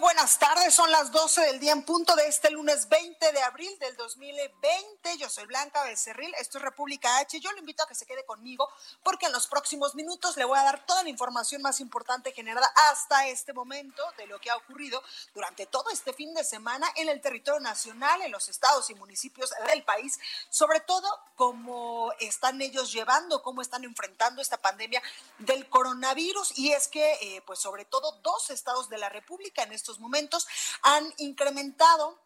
Buenas tardes. Son las 12 del día en punto de este lunes 20 de abril del 2020. Yo soy Blanca Becerril. Esto es República H. Yo le invito a que se quede conmigo porque en los próximos minutos le voy a dar toda la información más importante generada hasta este momento de lo que ha ocurrido durante todo este fin de semana en el territorio nacional, en los estados y municipios del país, sobre todo cómo están ellos llevando, cómo están enfrentando esta pandemia del coronavirus. Y es que, eh, pues sobre todo, dos estados de la República en estos momentos han incrementado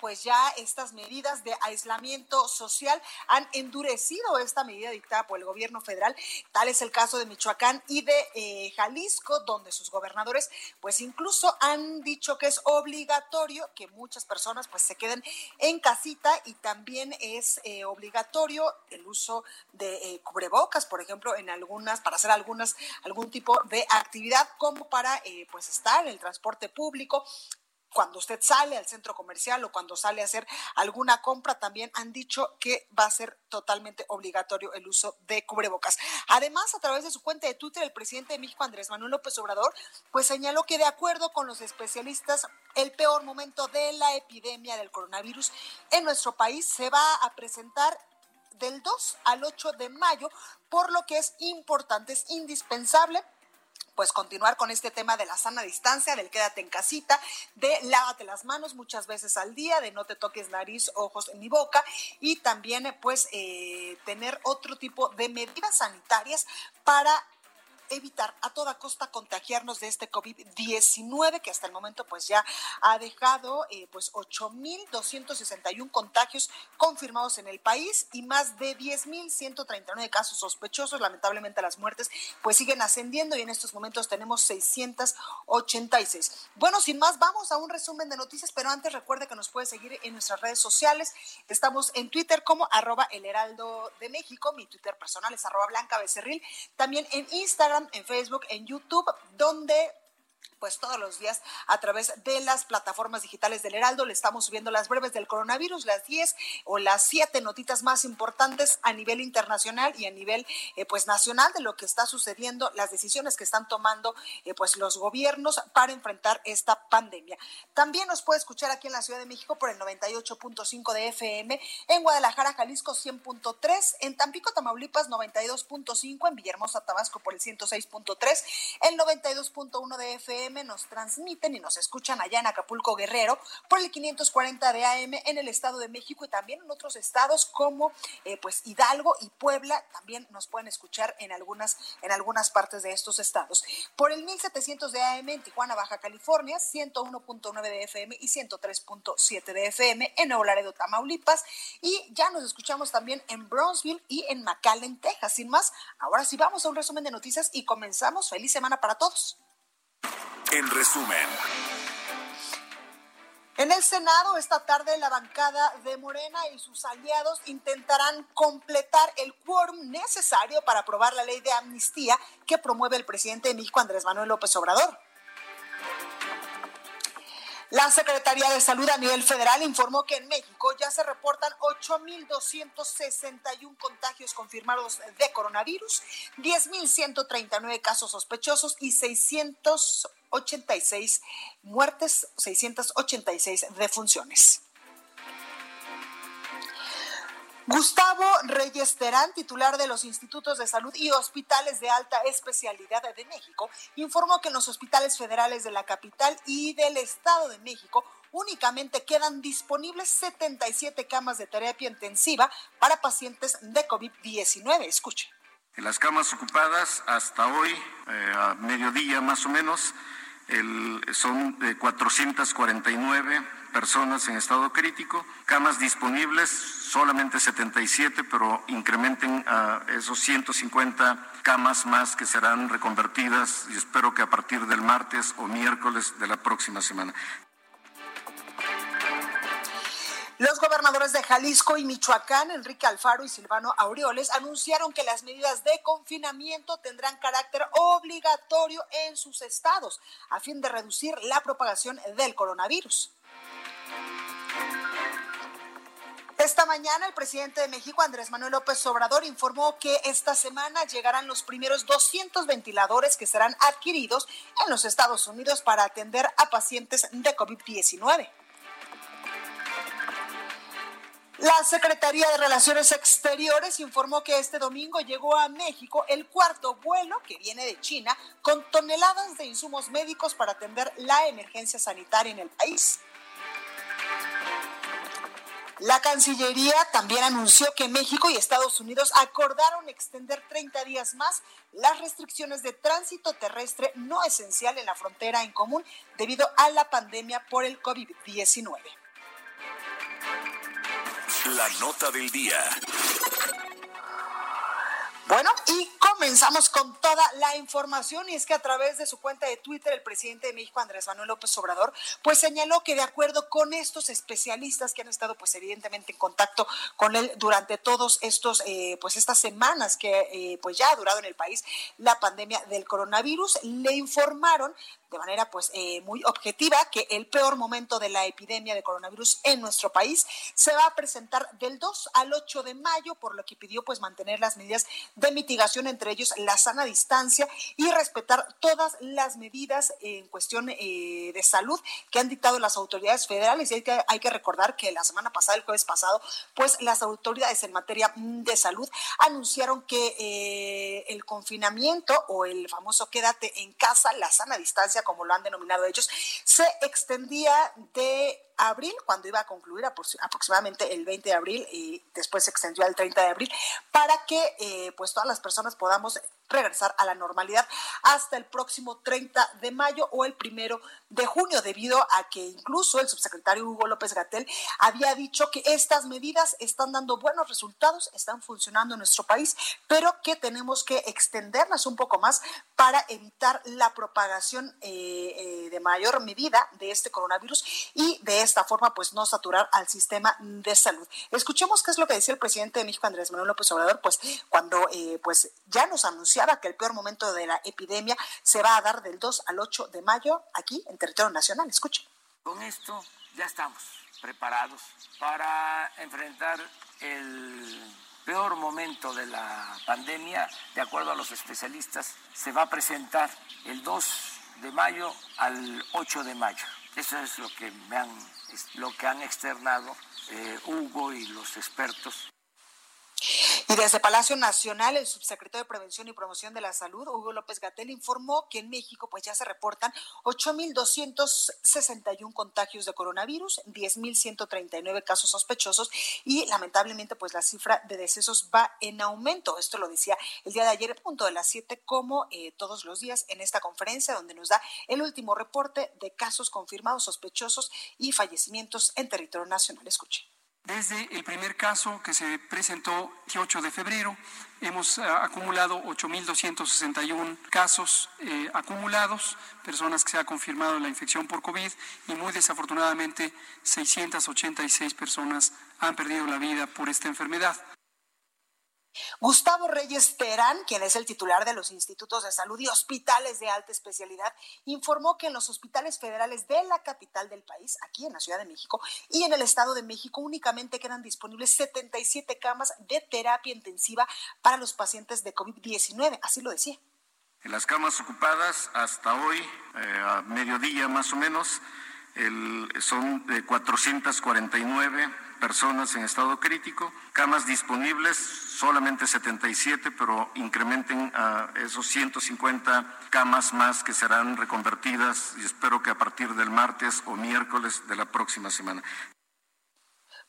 pues ya estas medidas de aislamiento social han endurecido esta medida dictada por el gobierno federal. Tal es el caso de Michoacán y de eh, Jalisco, donde sus gobernadores pues incluso han dicho que es obligatorio que muchas personas pues se queden en casita y también es eh, obligatorio el uso de eh, cubrebocas, por ejemplo, en algunas, para hacer algunas, algún tipo de actividad como para pues estar en el transporte público, cuando usted sale al centro comercial o cuando sale a hacer alguna compra, también han dicho que va a ser totalmente obligatorio el uso de cubrebocas. Además, a través de su cuenta de Twitter, el presidente de México, Andrés Manuel López Obrador, pues señaló que de acuerdo con los especialistas, el peor momento de la epidemia del coronavirus en nuestro país se va a presentar del 2 al 8 de mayo, por lo que es importante, es indispensable pues continuar con este tema de la sana distancia, del quédate en casita, de lávate las manos muchas veces al día, de no te toques nariz, ojos ni boca y también pues eh, tener otro tipo de medidas sanitarias para evitar a toda costa contagiarnos de este COVID-19 que hasta el momento pues ya ha dejado eh, pues 8.261 contagios confirmados en el país y más de 10.139 casos sospechosos. Lamentablemente las muertes pues siguen ascendiendo y en estos momentos tenemos 686. Bueno, sin más, vamos a un resumen de noticias, pero antes recuerde que nos puede seguir en nuestras redes sociales. Estamos en Twitter como arroba el heraldo de México, mi Twitter personal es arroba blanca becerril, también en Instagram, en Facebook, en YouTube, donde pues todos los días a través de las plataformas digitales del Heraldo. Le estamos subiendo las breves del coronavirus, las 10 o las 7 notitas más importantes a nivel internacional y a nivel eh, pues nacional de lo que está sucediendo, las decisiones que están tomando eh, pues los gobiernos para enfrentar esta pandemia. También nos puede escuchar aquí en la Ciudad de México por el 98.5 de FM, en Guadalajara, Jalisco 100.3, en Tampico, Tamaulipas 92.5, en Villahermosa, Tabasco por el 106.3, el 92.1 de FM nos transmiten y nos escuchan allá en Acapulco Guerrero por el 540 de AM en el Estado de México y también en otros estados como eh, pues Hidalgo y Puebla también nos pueden escuchar en algunas en algunas partes de estos estados. Por el 1700 de AM en Tijuana, Baja California, 101.9 de FM y 103.7 de FM en Nuevo Laredo, Tamaulipas y ya nos escuchamos también en Brownsville y en McAllen, Texas. Sin más, ahora sí vamos a un resumen de noticias y comenzamos. Feliz semana para todos. En resumen. En el Senado esta tarde la bancada de Morena y sus aliados intentarán completar el quórum necesario para aprobar la ley de amnistía que promueve el presidente de México Andrés Manuel López Obrador. La Secretaría de Salud a nivel federal informó que en México ya se reportan 8.261 contagios confirmados de coronavirus, 10.139 casos sospechosos y 686 muertes, 686 defunciones. Gustavo Reyes Terán, titular de los Institutos de Salud y Hospitales de Alta Especialidad de México, informó que en los hospitales federales de la capital y del Estado de México únicamente quedan disponibles 77 camas de terapia intensiva para pacientes de COVID-19. Escuche. Las camas ocupadas hasta hoy, eh, a mediodía más o menos, son 449 personas en estado crítico, camas disponibles solamente 77, pero incrementen a esos 150 camas más que serán reconvertidas y espero que a partir del martes o miércoles de la próxima semana. Los gobernadores de Jalisco y Michoacán, Enrique Alfaro y Silvano Aureoles, anunciaron que las medidas de confinamiento tendrán carácter obligatorio en sus estados a fin de reducir la propagación del coronavirus. Esta mañana el presidente de México, Andrés Manuel López Obrador, informó que esta semana llegarán los primeros 200 ventiladores que serán adquiridos en los Estados Unidos para atender a pacientes de COVID-19. La Secretaría de Relaciones Exteriores informó que este domingo llegó a México el cuarto vuelo que viene de China con toneladas de insumos médicos para atender la emergencia sanitaria en el país. La Cancillería también anunció que México y Estados Unidos acordaron extender 30 días más las restricciones de tránsito terrestre no esencial en la frontera en común debido a la pandemia por el COVID-19. La nota del día. Bueno, y comenzamos con toda la información y es que a través de su cuenta de Twitter el presidente de México Andrés Manuel López Obrador pues señaló que de acuerdo con estos especialistas que han estado pues evidentemente en contacto con él durante todos estos eh, pues estas semanas que eh, pues ya ha durado en el país la pandemia del coronavirus le informaron de manera pues eh, muy objetiva que el peor momento de la epidemia de coronavirus en nuestro país se va a presentar del 2 al 8 de mayo, por lo que pidió pues mantener las medidas de mitigación, entre ellos la sana distancia y respetar todas las medidas en cuestión eh, de salud que han dictado las autoridades federales. Y hay que, hay que recordar que la semana pasada, el jueves pasado, pues las autoridades en materia de salud anunciaron que eh, el confinamiento o el famoso quédate en casa, la sana distancia, como lo han denominado ellos, se extendía de abril, cuando iba a concluir aproximadamente el 20 de abril y después se extendió al 30 de abril, para que eh, pues todas las personas podamos regresar a la normalidad hasta el próximo 30 de mayo o el primero de junio, debido a que incluso el subsecretario Hugo López Gatel había dicho que estas medidas están dando buenos resultados, están funcionando en nuestro país, pero que tenemos que extenderlas un poco más para evitar la propagación eh, eh, de mayor medida de este coronavirus y de esta forma pues no saturar al sistema de salud. Escuchemos qué es lo que decía el presidente de México, Andrés Manuel López Obrador, pues cuando eh, pues ya nos anunciaba que el peor momento de la epidemia se va a dar del 2 al 8 de mayo aquí en territorio nacional. Escuche. Con esto ya estamos preparados para enfrentar el peor momento de la pandemia, de acuerdo a los especialistas, se va a presentar el 2 de mayo al 8 de mayo. Eso es lo que me han, lo que han externado eh, Hugo y los expertos. Y desde Palacio Nacional, el subsecretario de Prevención y Promoción de la Salud, Hugo López Gatel, informó que en México pues ya se reportan 8.261 contagios de coronavirus, 10.139 casos sospechosos y lamentablemente pues la cifra de decesos va en aumento. Esto lo decía el día de ayer, punto de las 7, como eh, todos los días en esta conferencia donde nos da el último reporte de casos confirmados, sospechosos y fallecimientos en territorio nacional. Escuche. Desde el primer caso que se presentó el 8 de febrero, hemos eh, acumulado 8.261 casos eh, acumulados, personas que se ha confirmado la infección por COVID y muy desafortunadamente 686 personas han perdido la vida por esta enfermedad. Gustavo Reyes Terán, quien es el titular de los institutos de salud y hospitales de alta especialidad, informó que en los hospitales federales de la capital del país, aquí en la Ciudad de México y en el Estado de México, únicamente quedan disponibles 77 camas de terapia intensiva para los pacientes de COVID-19. Así lo decía. En las camas ocupadas hasta hoy, eh, a mediodía más o menos, son de 449 personas en estado crítico, camas disponibles solamente 77, pero incrementen a esos 150 camas más que serán reconvertidas y espero que a partir del martes o miércoles de la próxima semana.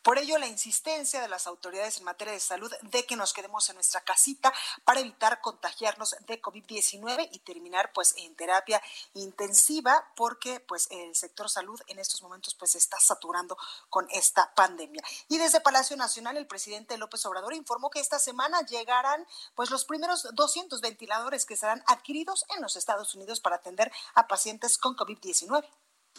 Por ello, la insistencia de las autoridades en materia de salud de que nos quedemos en nuestra casita para evitar contagiarnos de COVID-19 y terminar pues en terapia intensiva porque pues el sector salud en estos momentos pues está saturando con esta pandemia. Y desde Palacio Nacional el presidente López Obrador informó que esta semana llegarán pues los primeros 200 ventiladores que serán adquiridos en los Estados Unidos para atender a pacientes con COVID-19.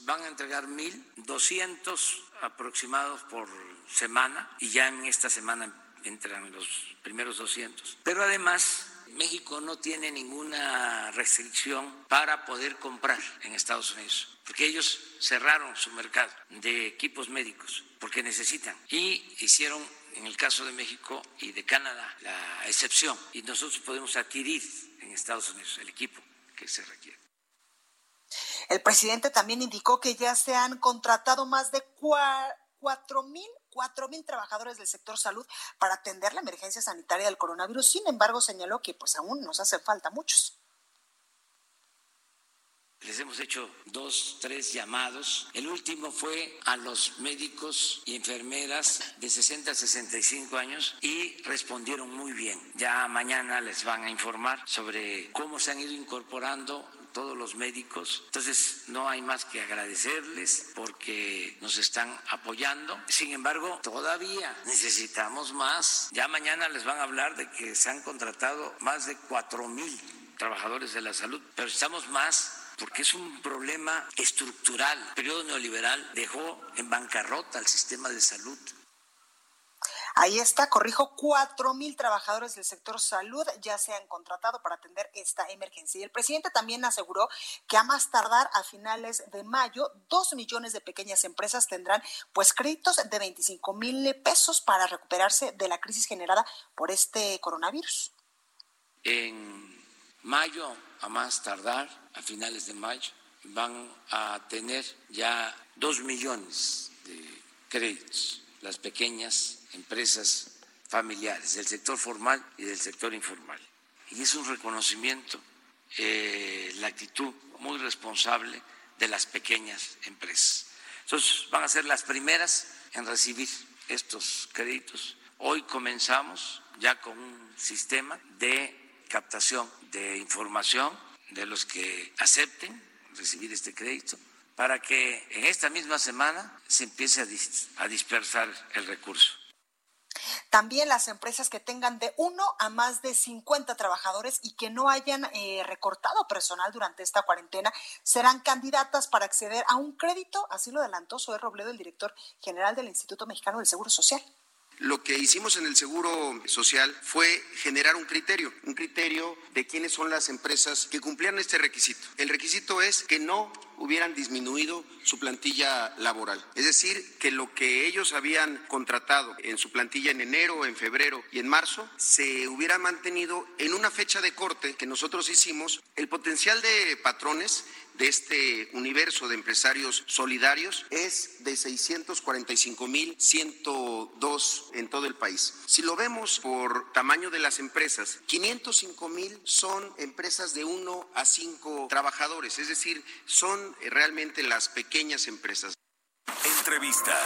Van a entregar 1.200 aproximados por semana y ya en esta semana entran los primeros 200. Pero además México no tiene ninguna restricción para poder comprar en Estados Unidos, porque ellos cerraron su mercado de equipos médicos, porque necesitan. Y hicieron, en el caso de México y de Canadá, la excepción. Y nosotros podemos adquirir en Estados Unidos el equipo que se requiere. El presidente también indicó que ya se han contratado más de cuatro mil cuatro mil trabajadores del sector salud para atender la emergencia sanitaria del coronavirus. Sin embargo, señaló que pues aún nos hacen falta muchos. Les hemos hecho dos, tres llamados. El último fue a los médicos y enfermeras de 60 a 65 años y respondieron muy bien. Ya mañana les van a informar sobre cómo se han ido incorporando todos los médicos. Entonces, no hay más que agradecerles porque nos están apoyando. Sin embargo, todavía necesitamos más. Ya mañana les van a hablar de que se han contratado más de cuatro mil trabajadores de la salud, pero estamos más porque es un problema estructural. El periodo neoliberal dejó en bancarrota al sistema de salud. Ahí está, corrijo, cuatro mil trabajadores del sector salud ya se han contratado para atender esta emergencia. Y el presidente también aseguró que a más tardar a finales de mayo, dos millones de pequeñas empresas tendrán pues créditos de 25 mil pesos para recuperarse de la crisis generada por este coronavirus. En mayo, a más tardar, a finales de mayo, van a tener ya dos millones de créditos las pequeñas empresas familiares, del sector formal y del sector informal. Y es un reconocimiento, eh, la actitud muy responsable de las pequeñas empresas. Entonces, van a ser las primeras en recibir estos créditos. Hoy comenzamos ya con un sistema de captación de información de los que acepten recibir este crédito para que en esta misma semana se empiece a, dispersar el recurso. También las empresas que tengan de uno a más de 50 trabajadores y que no hayan eh, recortado personal durante esta cuarentena serán candidatas para acceder a un crédito, así lo adelantó Zoe Robledo, el director general del Instituto Mexicano del Seguro Social. Lo que hicimos en el Seguro Social fue generar un criterio, un criterio de quiénes son las empresas que cumplían este requisito. El requisito es que no hubieran disminuido su plantilla laboral. Es decir, que lo que ellos habían contratado en su plantilla en enero, en febrero y en marzo se hubiera mantenido en una fecha de corte que nosotros hicimos. El potencial de patrones de este universo de empresarios solidarios es de 645.102 en todo el país. Si lo vemos por tamaño de las empresas, 505.000 son empresas de 1 a 5 trabajadores, es decir, son realmente las pequeñas empresas. Entrevista.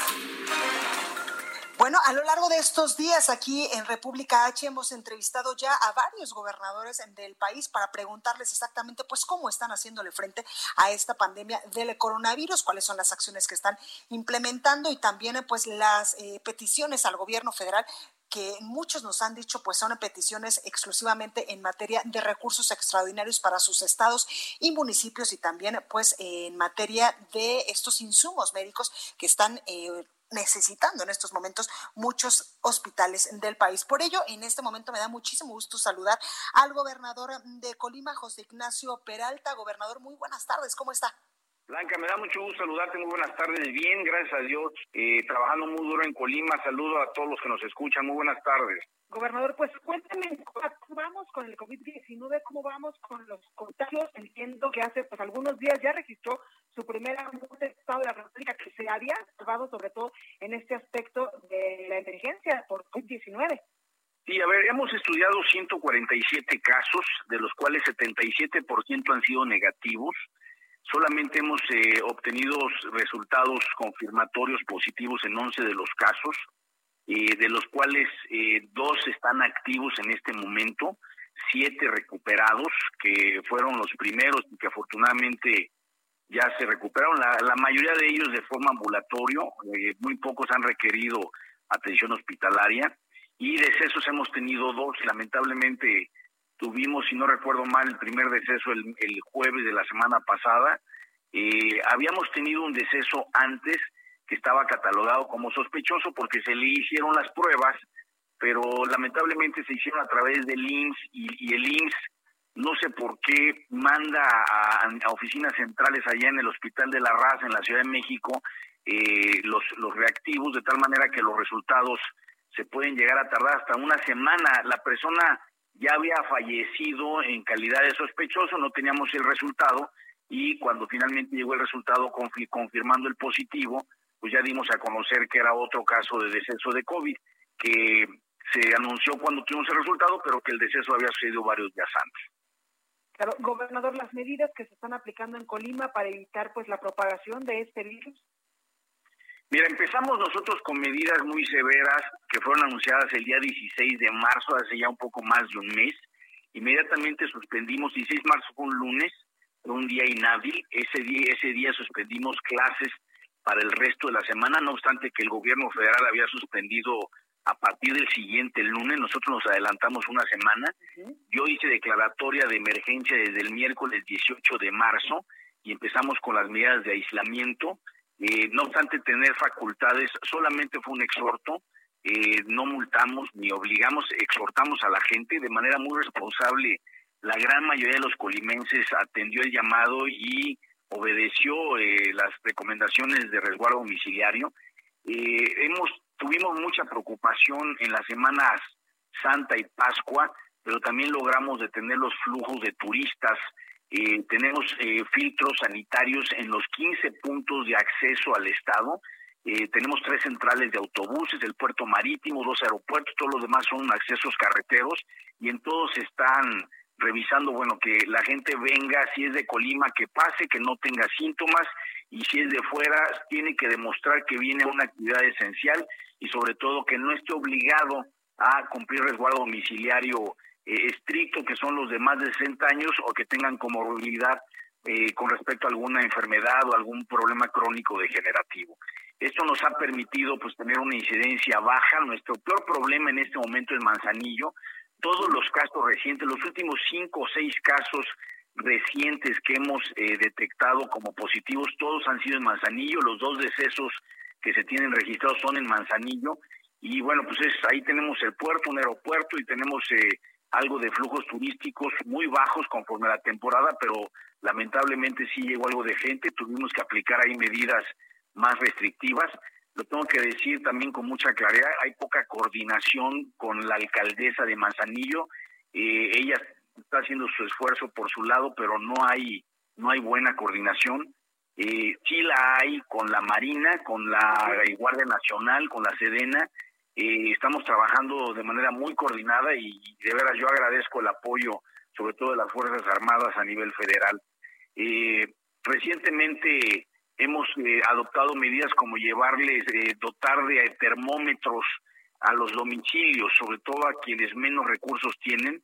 Bueno, a lo largo de estos días aquí en República H hemos entrevistado ya a varios gobernadores del país para preguntarles exactamente pues cómo están haciéndole frente a esta pandemia del coronavirus, cuáles son las acciones que están implementando y también pues las eh, peticiones al gobierno federal que muchos nos han dicho pues son peticiones exclusivamente en materia de recursos extraordinarios para sus estados y municipios y también pues en materia de estos insumos médicos que están eh, necesitando en estos momentos muchos hospitales del país. Por ello, en este momento me da muchísimo gusto saludar al gobernador de Colima, José Ignacio Peralta. Gobernador, muy buenas tardes, ¿cómo está? Blanca, me da mucho gusto saludarte, muy buenas tardes, bien, gracias a Dios, eh, trabajando muy duro en Colima, saludo a todos los que nos escuchan, muy buenas tardes. Gobernador, pues cuéntame cómo vamos con el COVID-19, cómo vamos con los contagios. Entiendo que hace pues algunos días ya registró su primera muerte de Estado de la República que se había observado sobre todo en este aspecto de la emergencia por COVID-19. Sí, a ver, hemos estudiado 147 casos, de los cuales 77% han sido negativos. Solamente hemos eh, obtenido resultados confirmatorios positivos en 11 de los casos, eh, de los cuales eh, dos están activos en este momento, siete recuperados, que fueron los primeros y que afortunadamente ya se recuperaron. La, la mayoría de ellos de forma ambulatorio, muy pocos han requerido atención hospitalaria y decesos hemos tenido dos, lamentablemente Tuvimos, si no recuerdo mal, el primer deceso el, jueves de la semana pasada. Eh, habíamos tenido un deceso antes que estaba catalogado como sospechoso porque se le hicieron las pruebas, pero lamentablemente se hicieron a través del IMSS y, el IMSS no sé por qué manda a, oficinas centrales allá en el Hospital de la Raza en la Ciudad de México eh, los, los reactivos de tal manera que los resultados se pueden llegar a tardar hasta una semana. La persona ya había fallecido en calidad de sospechoso, no teníamos el resultado y cuando finalmente llegó el resultado confirmando el positivo, pues ya dimos a conocer que era otro caso de deceso de COVID, que se anunció cuando tuvimos el resultado, pero que el deceso había sucedido varios días antes. Claro, gobernador, las medidas que se están aplicando en Colima para evitar pues la propagación de este virus. Mira, empezamos nosotros con medidas muy severas que fueron anunciadas el día 16 de marzo, hace ya un poco más de un mes. Inmediatamente suspendimos, 16 de marzo fue un lunes, un día inhábil. Ese día, ese día suspendimos clases para el resto de la semana, no obstante que el gobierno federal había suspendido a partir del siguiente lunes, nosotros nos adelantamos una semana. Yo hice declaratoria de emergencia desde el miércoles 18 de marzo y empezamos con las medidas de aislamiento eh, no obstante tener facultades, solamente fue un exhorto, eh, no multamos ni obligamos, exhortamos a la gente de manera muy responsable. La gran mayoría de los colimenses atendió el llamado y obedeció eh, las recomendaciones de resguardo domiciliario. hemos tuvimos mucha preocupación en las semanas Santa y Pascua, pero también logramos detener los flujos de turistas eh, tenemos eh, filtros sanitarios en los 15 puntos de acceso al Estado. Eh, tenemos tres centrales de autobuses, el puerto marítimo, dos aeropuertos, todos los demás son accesos carreteros y en todos están revisando, bueno, que la gente venga, si es de Colima, que pase, que no tenga síntomas y si es de fuera, tiene que demostrar que viene una actividad esencial y sobre todo que no esté obligado a cumplir resguardo domiciliario estricto, que son los de más de 60 años o que tengan comorbilidad eh, con respecto a alguna enfermedad o algún problema crónico degenerativo. Esto nos ha permitido pues tener una incidencia baja. Nuestro peor problema en este momento es Manzanillo. Todos los casos recientes, los últimos cinco o seis casos recientes que hemos eh, detectado como positivos, todos han sido en Manzanillo. Los dos decesos que se tienen registrados son en Manzanillo. Y bueno, pues es, ahí tenemos el puerto, un aeropuerto y tenemos eh, algo de flujos turísticos muy bajos conforme a la temporada, pero lamentablemente sí llegó algo de gente, tuvimos que aplicar ahí medidas más restrictivas. Lo tengo que decir también con mucha claridad, hay poca coordinación con la alcaldesa de Manzanillo, eh, ella está haciendo su esfuerzo por su lado, pero no hay no hay buena coordinación. Eh, sí la hay con la Marina, con la Guardia Nacional, con la Sedena, eh, estamos trabajando de manera muy coordinada y de veras yo agradezco el apoyo, sobre todo de las Fuerzas Armadas a nivel federal. Eh, recientemente hemos eh, adoptado medidas como llevarles, dotar de termómetros a los domicilios, sobre todo a quienes menos recursos tienen.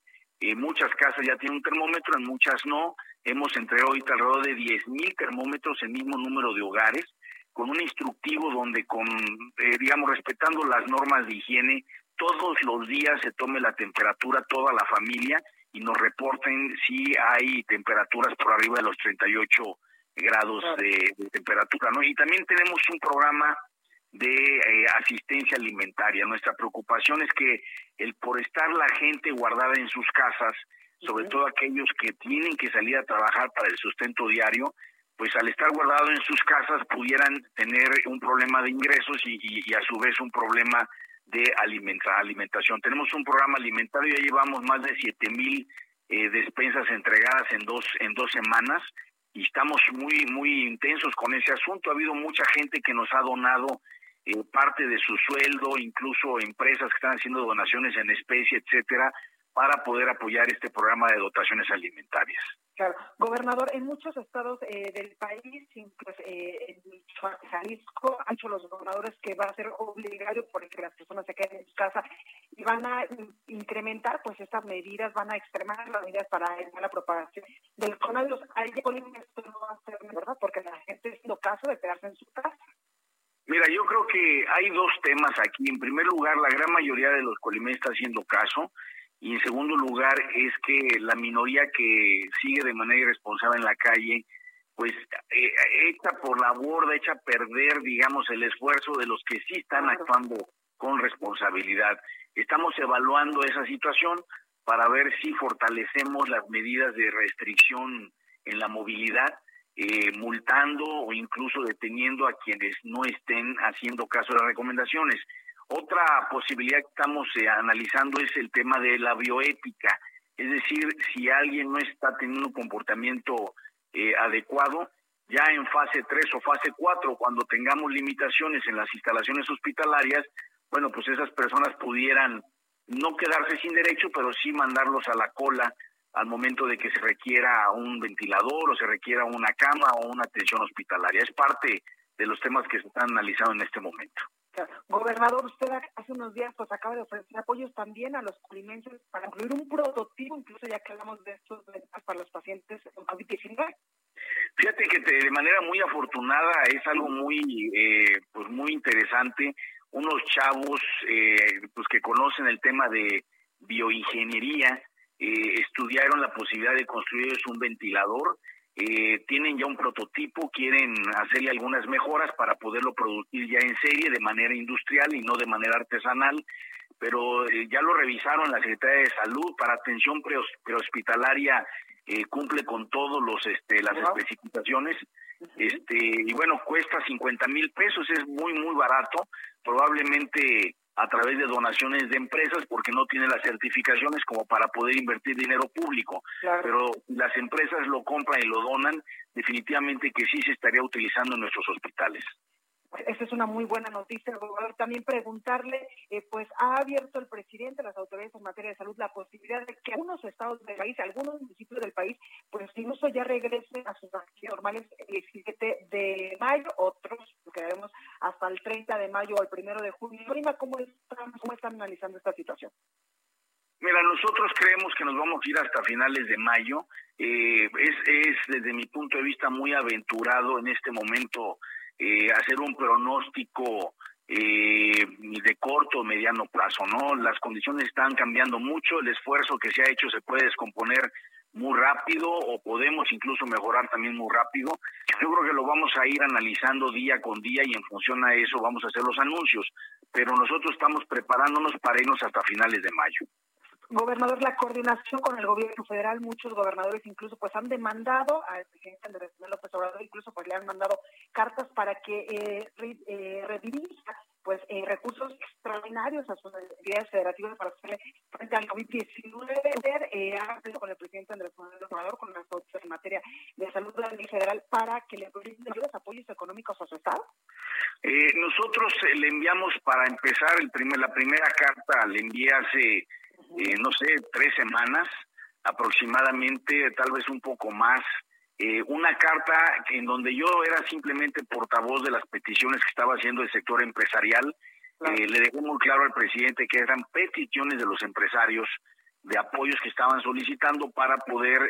muchas casas ya tienen un termómetro, en muchas no. Hemos entregado ahorita alrededor de 10.000 termómetros en mismo número de hogares con un instructivo donde con, eh, digamos, respetando las normas de higiene, todos los días se tome la temperatura toda la familia y nos reporten si hay temperaturas por arriba de los 38 grados de, temperatura, ¿no? Y también tenemos un programa de eh, asistencia alimentaria. Nuestra preocupación es que el por estar la gente guardada en sus casas, sobre todo aquellos que tienen que salir a trabajar para el sustento diario, pues al estar guardado en sus casas pudieran tener un problema de ingresos y, a su vez un problema de alimentación. Tenemos un programa alimentario, ya llevamos más de siete mil eh, despensas entregadas en dos, en dos semanas y estamos muy, muy intensos con ese asunto. Ha habido mucha gente que nos ha donado eh, parte de su sueldo, incluso empresas que están haciendo donaciones en especie, etcétera, para poder apoyar este programa de dotaciones alimentarias. Claro, gobernador, en muchos estados eh, del país, pues, eh, en Jalisco, han hecho los gobernadores que va a ser obligatorio porque las personas se queden en su casa y van a incrementar pues estas medidas, van a extremar las medidas para evitar la propagación del coronavirus. Ahí esto no va a ser verdad porque la gente es lo caso de quedarse en su casa. Mira, yo creo que hay dos temas aquí. En primer lugar, la gran mayoría de los colimenses está haciendo caso y en segundo lugar es que la minoría que sigue de manera irresponsable en la calle, pues eh, echa por la borda, echa a perder, digamos, el esfuerzo de los que sí están actuando con responsabilidad. Estamos evaluando esa situación para ver si fortalecemos las medidas de restricción en la movilidad, eh, multando o incluso deteniendo a quienes no estén haciendo caso de las recomendaciones. Otra posibilidad que estamos eh, analizando es el tema de la bioética, es decir, si alguien no está teniendo un comportamiento eh, adecuado, ya en fase 3 o fase 4, cuando tengamos limitaciones en las instalaciones hospitalarias, bueno, pues esas personas pudieran no quedarse sin derecho, pero sí mandarlos a la cola al momento de que se requiera un ventilador o se requiera una cama o una atención hospitalaria. Es parte de los temas que se están analizando en este momento. Gobernador, usted hace unos días pues acaba de ofrecer apoyos también a los colimenses para incluir un prototipo, incluso ya que hablamos de estos para los pacientes con COVID-19. Fíjate que de manera muy afortunada es algo muy eh, pues muy interesante. Unos chavos eh, pues que conocen el tema de bioingeniería eh, estudiaron la posibilidad de construir un ventilador eh, tienen ya un prototipo, quieren hacerle algunas mejoras para poderlo producir ya en serie de manera industrial y no de manera artesanal, pero eh, ya lo revisaron la Secretaría de Salud para atención prehospitalaria eh, cumple con todos los este las especificaciones. Este y bueno cuesta 50 mil pesos es muy muy barato probablemente a través de donaciones de empresas porque no tiene las certificaciones como para poder invertir dinero público. Pero las empresas lo compran y lo donan, definitivamente que sí se estaría utilizando en nuestros hospitales. Esa es una muy buena noticia, También preguntarle, eh, pues ha abierto el presidente, las autoridades en materia de salud, la posibilidad de que algunos estados del país, algunos municipios del país, pues incluso ya regresen a sus actividades normales el 17 de mayo, otros quedaremos hasta el 30 de mayo o el 1 de junio. ¿cómo están, cómo están analizando esta situación? Mira, nosotros creemos que nos vamos a ir hasta finales de mayo. Eh, es, es, desde mi punto de vista, muy aventurado en este momento eh, hacer un pronóstico eh, de corto o mediano plazo, ¿no? Las condiciones están cambiando mucho, el esfuerzo que se ha hecho se puede descomponer muy rápido o podemos incluso mejorar también muy rápido. Yo creo que lo vamos a ir analizando día con día y en función a eso vamos a hacer los anuncios, pero nosotros estamos preparándonos para irnos hasta finales de mayo. Gobernador, la coordinación con el gobierno federal, muchos gobernadores incluso pues han demandado al presidente Andrés López Obrador, incluso pues le han mandado cartas para que eh, eh redirija pues eh, recursos extraordinarios a sus entidades federativas para hacerle frente al COVID-19. Eh, ha con el presidente Andrés Manuel Obrador, con las autoridades en materia de salud federal, para que le brinden los apoyos económicos a su Estado. Eh, nosotros eh, le enviamos para empezar el primer, la primera carta, le envié hace eh, no sé, tres semanas aproximadamente, tal vez un poco más, eh, una carta en donde yo era simplemente portavoz de las peticiones que estaba haciendo el sector empresarial. Eh, le dejé muy claro al presidente que eran peticiones de los empresarios de apoyos que estaban solicitando para poder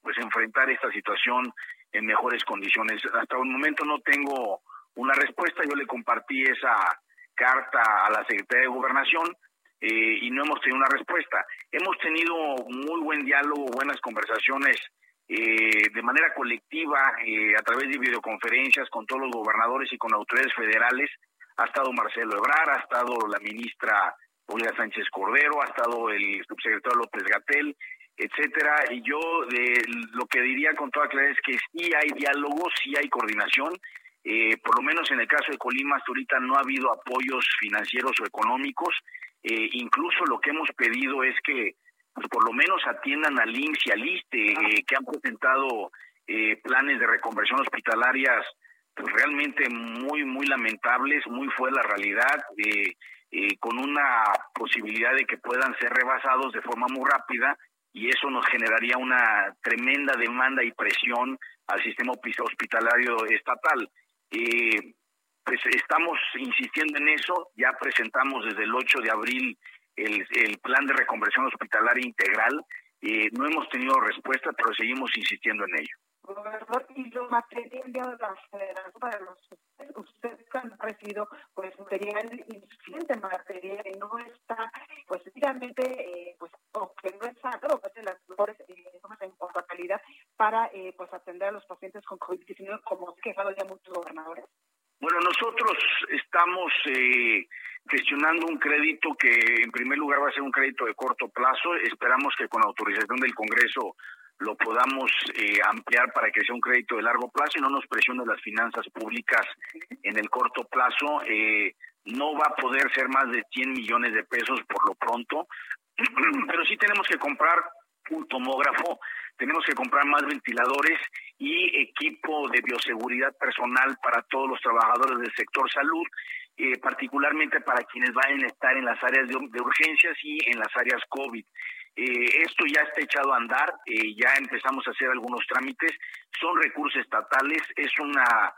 pues enfrentar esta situación en mejores condiciones. Hasta el momento no tengo una respuesta, yo le compartí esa carta a la Secretaría de Gobernación, eh, y no hemos tenido una respuesta. Hemos tenido muy buen diálogo, buenas conversaciones eh, de manera colectiva eh, a través de videoconferencias con todos los gobernadores y con autoridades federales. Ha estado Marcelo Ebrar, ha estado la ministra Olga Sánchez Cordero, ha estado el subsecretario López Gatel, etcétera. Y yo lo que diría con toda claridad es que sí hay diálogo, sí hay coordinación. por lo menos en el caso de Colima, ahorita no ha habido apoyos financieros o económicos. Eh, incluso lo que hemos pedido es que pues, por lo menos atiendan al IMSS y al ISTE, eh, que han presentado eh, planes de reconversión hospitalarias pues, realmente muy, muy lamentables, muy fue la realidad, con una posibilidad de que puedan ser rebasados de forma muy rápida y eso nos generaría una tremenda demanda y presión al sistema hospitalario estatal. Eh, pues estamos insistiendo en eso, ya presentamos desde el 8 de abril el, el plan de reconversión hospitalaria integral, eh, no hemos tenido respuesta, pero seguimos insistiendo en ello. Gobernador y lo material de la federación para los ustedes han recibido pues material insuficiente material que no está pues efectivamente eh, pues o no está pero pues, las mejores eh, en cuanto a calidad para eh, pues atender a los pacientes con COVID-19 como quejado ya muchos gobernadores bueno nosotros estamos eh, gestionando un crédito que en primer lugar va a ser un crédito de corto plazo esperamos que con autorización del Congreso lo podamos eh, ampliar para que sea un crédito de largo plazo y no nos presione las finanzas públicas en el corto plazo. Eh, no va a poder ser más de 100 millones de pesos por lo pronto, pero sí tenemos que comprar un tomógrafo, tenemos que comprar más ventiladores y equipo de bioseguridad personal para todos los trabajadores del sector salud, eh, particularmente para quienes vayan a estar en las áreas de, urgencias y en las áreas COVID. Eh, esto ya está echado a andar, eh, ya empezamos a hacer algunos trámites, son recursos estatales, es una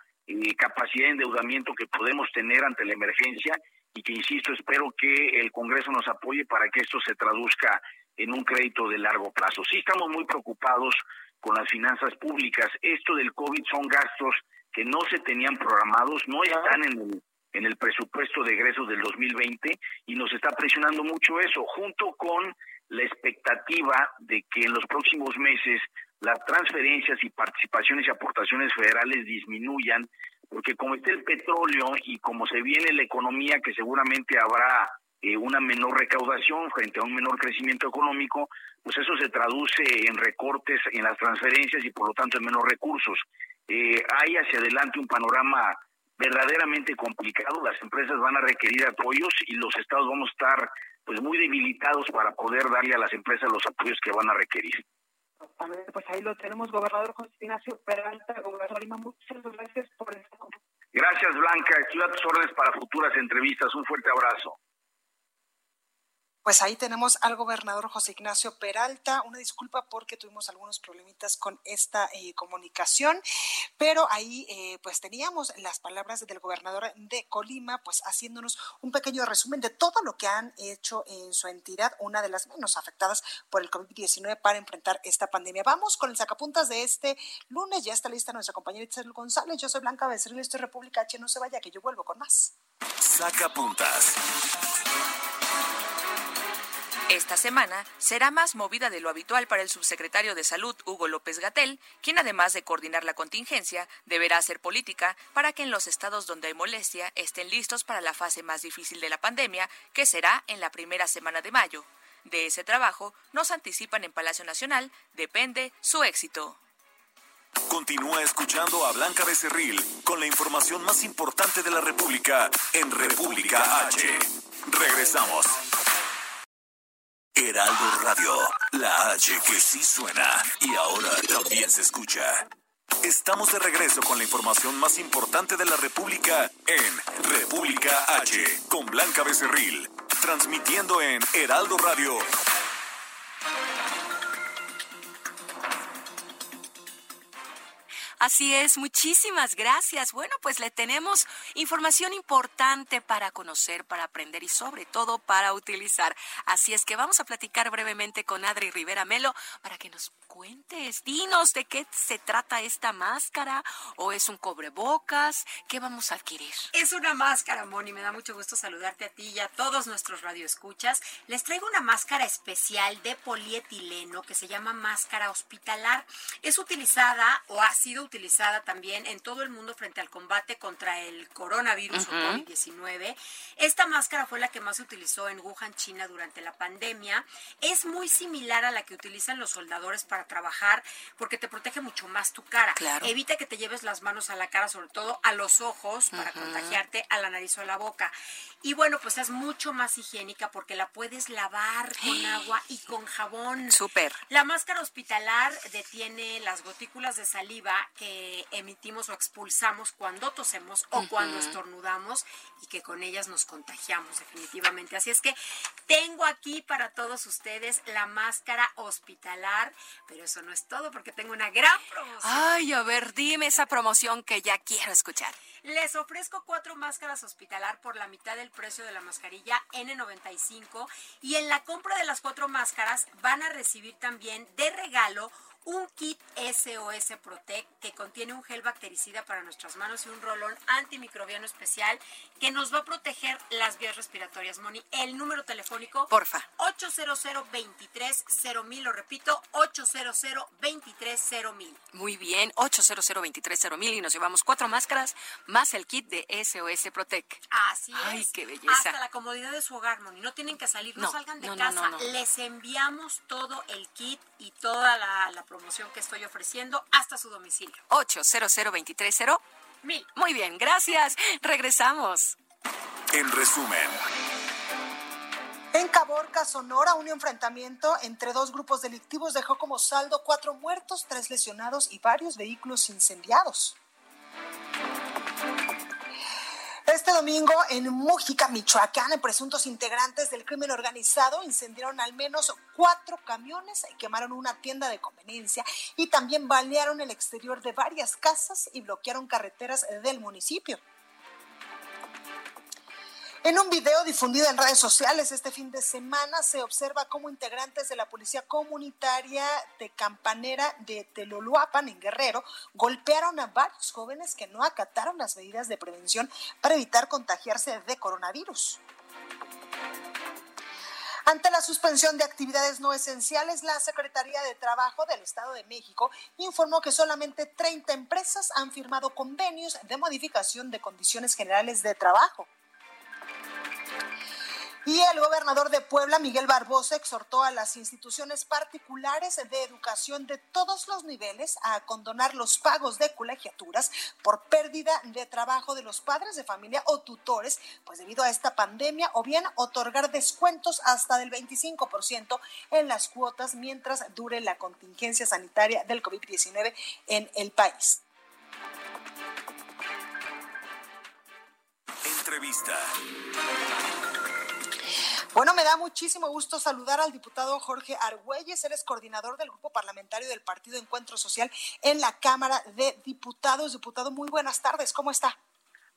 capacidad de endeudamiento que podemos tener ante la emergencia y que, insisto, espero que el Congreso nos apoye para que esto se traduzca en un crédito de largo plazo. Sí estamos muy preocupados con las finanzas públicas. Esto del COVID son gastos que no se tenían programados, no están en el, en el presupuesto de egresos del 2020 y nos está presionando mucho eso, junto con la expectativa de que en los próximos meses las transferencias y participaciones y aportaciones federales disminuyan, porque como está el petróleo y como se viene la economía, que seguramente habrá eh, una menor recaudación frente a un menor crecimiento económico, pues eso se traduce en recortes en las transferencias y por lo tanto en menos recursos. Eh, hay hacia adelante un panorama verdaderamente complicado, las empresas van a requerir apoyos y los estados vamos a estar pues muy debilitados para poder darle a las empresas los apoyos que van a requerir. Pues ahí lo tenemos, gobernador José Ignacio Peralta, gobernador Lima, muchas gracias por esta Gracias, Blanca. Estoy a tus órdenes para futuras entrevistas. Un fuerte abrazo. Pues ahí tenemos al gobernador José Ignacio Peralta. Una disculpa porque tuvimos algunos problemitas con esta eh, comunicación, pero ahí eh, pues teníamos las palabras del gobernador de Colima, pues haciéndonos un pequeño resumen de todo lo que han hecho en su entidad, una de las menos afectadas por el COVID-19 para enfrentar esta pandemia. Vamos con el sacapuntas de este lunes. Ya está lista nuestra compañera Itzel González. Yo soy Blanca Becerril, esto es República H. No se vaya, que yo vuelvo con más. Sacapuntas. Esta semana será más movida de lo habitual para el subsecretario de Salud, Hugo López Gatel, quien además de coordinar la contingencia, deberá hacer política para que en los estados donde hay molestia estén listos para la fase más difícil de la pandemia, que será en la primera semana de mayo. De ese trabajo, nos anticipan en Palacio Nacional, depende su éxito. Continúa escuchando a Blanca Becerril con la información más importante de la República en República H. Regresamos. Heraldo Radio, la H que sí suena y ahora también se escucha. Estamos de regreso con la información más importante de la República en República H con Blanca Becerril, transmitiendo en Heraldo Radio. Así es, muchísimas gracias. Bueno, pues le tenemos información importante para conocer, para aprender y sobre todo para utilizar. Así es que vamos a platicar brevemente con Adri Rivera Melo para que nos cuentes, dinos de qué se trata esta máscara o es un cobrebocas, qué vamos a adquirir. Es una máscara, Moni, me da mucho gusto saludarte a ti y a todos nuestros radioescuchas. Les traigo una máscara especial de polietileno que se llama máscara hospitalar. Es utilizada o ha sido utilizada también en todo el mundo frente al combate contra el coronavirus o COVID-19. Esta máscara fue la que más se utilizó en Wuhan, China, durante la pandemia. Es muy similar a la que utilizan los soldadores para trabajar porque te protege mucho más tu cara. Evita que te lleves las manos a la cara, sobre todo a los ojos, para contagiarte a la nariz o a la boca. Y bueno, pues es mucho más higiénica porque la puedes lavar con agua y con jabón. Súper. La máscara hospitalar detiene las gotículas de saliva que emitimos o expulsamos cuando tosemos o cuando estornudamos y que con ellas nos contagiamos definitivamente. Así es que tengo aquí para todos ustedes la máscara hospitalar, pero eso no es todo porque tengo una gran promoción. Ay, a ver, dime esa promoción que ya quiero escuchar. Les ofrezco cuatro máscaras hospitalar por la mitad del precio de la mascarilla N95 y en la compra de las cuatro máscaras van a recibir también de regalo un kit SOS Protect que contiene un gel bactericida para nuestras manos y un rolón antimicrobiano especial que nos va a proteger las vías respiratorias. Moni, el número telefónico. Porfa. 800 mil lo repito, 800 mil Muy bien, 800 mil y nos llevamos cuatro máscaras más el kit de SOS Protect. Así es. Ay, qué belleza. Hasta la comodidad de su hogar, Moni. No tienen que salir, no, salgan de casa. Les enviamos todo el kit y toda la, la promoción que estoy ofreciendo hasta su domicilio. 800 mil. Muy bien, gracias. Regresamos. En resumen. En Caborca, Sonora, un enfrentamiento entre dos grupos delictivos dejó como saldo cuatro muertos, tres lesionados y varios vehículos incendiados. Este domingo en Mújica, Michoacán, presuntos integrantes del crimen organizado incendiaron al menos cuatro camiones, quemaron una tienda de conveniencia y también balearon el exterior de varias casas y bloquearon carreteras del municipio. En un video difundido en redes sociales este fin de semana se observa cómo integrantes de la Policía Comunitaria de Campanera de Teloluapan, en Guerrero, golpearon a varios jóvenes que no acataron las medidas de prevención para evitar contagiarse de coronavirus. Ante la suspensión de actividades no esenciales, la Secretaría de Trabajo del Estado de México informó que solamente 30 empresas han firmado convenios de modificación de condiciones generales de trabajo. Y el gobernador de Puebla, Miguel Barbosa, exhortó a las instituciones particulares de educación de todos los niveles a condonar los pagos de colegiaturas por pérdida de trabajo de los padres de familia o tutores, pues debido a esta pandemia, o bien otorgar descuentos hasta del 25% en las cuotas mientras dure la contingencia sanitaria del COVID-19 en el país. Entrevista. Bueno, me da muchísimo gusto saludar al diputado Jorge Argüelles, él es coordinador del grupo parlamentario del Partido Encuentro Social en la Cámara de Diputados. Diputado, muy buenas tardes, ¿cómo está?